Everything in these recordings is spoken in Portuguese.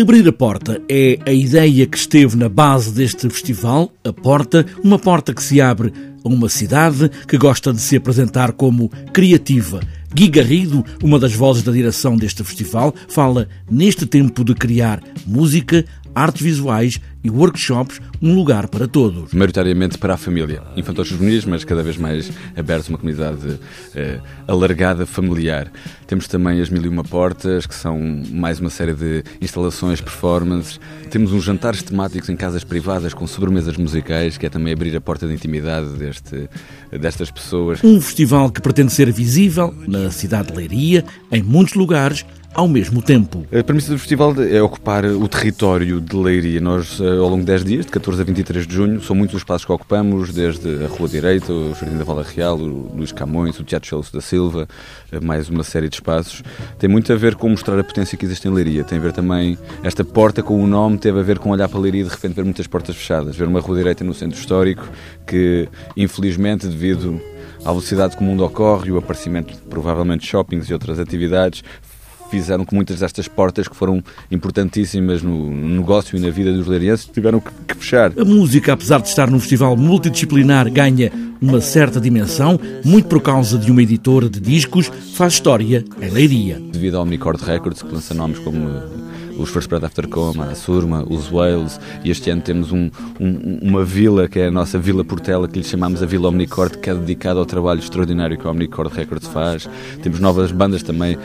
Abrir a porta é a ideia que esteve na base deste festival. A porta, uma porta que se abre a uma cidade que gosta de se apresentar como criativa. Gui Garrido, uma das vozes da direção deste festival, fala neste tempo de criar música, artes visuais e workshops, um lugar para todos. Maioritariamente para a família. Infantos juvenis, mas cada vez mais abertos, uma comunidade eh, alargada, familiar. Temos também as Mil e Uma Portas, que são mais uma série de instalações, performances. Temos uns jantares temáticos em casas privadas com sobremesas musicais, que é também abrir a porta de intimidade deste, destas pessoas. Um festival que pretende ser visível na cidade de Leiria, em muitos lugares, ao mesmo tempo. A premissa do festival é ocupar o território de Leiria. Nós, eh, ao longo de 10 dias, de 14 a 23 de junho, são muitos os espaços que ocupamos, desde a Rua Direita, o Jardim da Vala Real, o Luís Camões, o Teatro Chelsea da Silva, eh, mais uma série de espaços. Tem muito a ver com mostrar a potência que existe em Leiria. Tem a ver também, esta porta com o nome, teve a ver com olhar para Leiria e de repente ver muitas portas fechadas. Ver uma Rua Direita no centro histórico que, infelizmente, devido à velocidade que o mundo ocorre o aparecimento provavelmente de shoppings e outras atividades fizeram que muitas destas portas que foram importantíssimas no negócio e na vida dos leirienses tiveram que, que fechar. A música, apesar de estar num festival multidisciplinar, ganha uma certa dimensão, muito por causa de uma editora de discos, faz história em Leiria. Devido ao Omnicord Records, que lança nomes como os First Breath After Coma, a Surma, os Wales, e este ano temos um, um, uma vila, que é a nossa Vila Portela, que lhe chamamos a Vila Omnicord, que é dedicada ao trabalho extraordinário que a Omnicord Records faz. Temos novas bandas também uh,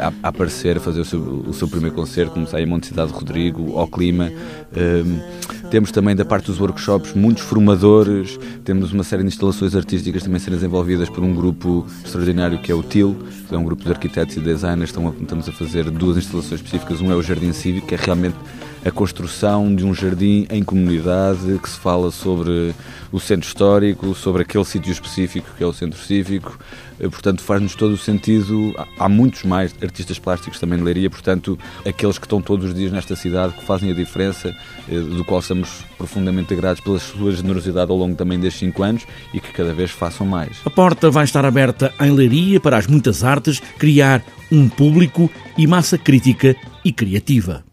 a, a, aparecer, a fazer o seu, o seu primeiro concerto, como sai a Monte Cidade Rodrigo, ao Clima. Uh, temos também da parte dos workshops muitos formadores, temos uma série de instalações artísticas também sendo desenvolvidas por um grupo extraordinário que é o TIL, que é um grupo de arquitetos e designers, estão estamos a fazer duas instalações específicas, um é o Jardim Cívico, que é realmente a construção de um jardim em comunidade que se fala sobre o centro histórico, sobre aquele sítio específico que é o centro cívico. Eh, portanto, faz-nos todo o sentido. Há muitos mais artistas plásticos também de Leiria, portanto, aqueles que estão todos os dias nesta cidade, que fazem a diferença, eh, do qual estamos profundamente gratos pela sua generosidade ao longo também destes cinco anos e que cada vez façam mais. A porta vai estar aberta em Leiria para as muitas artes, criar um público e massa crítica e criativa.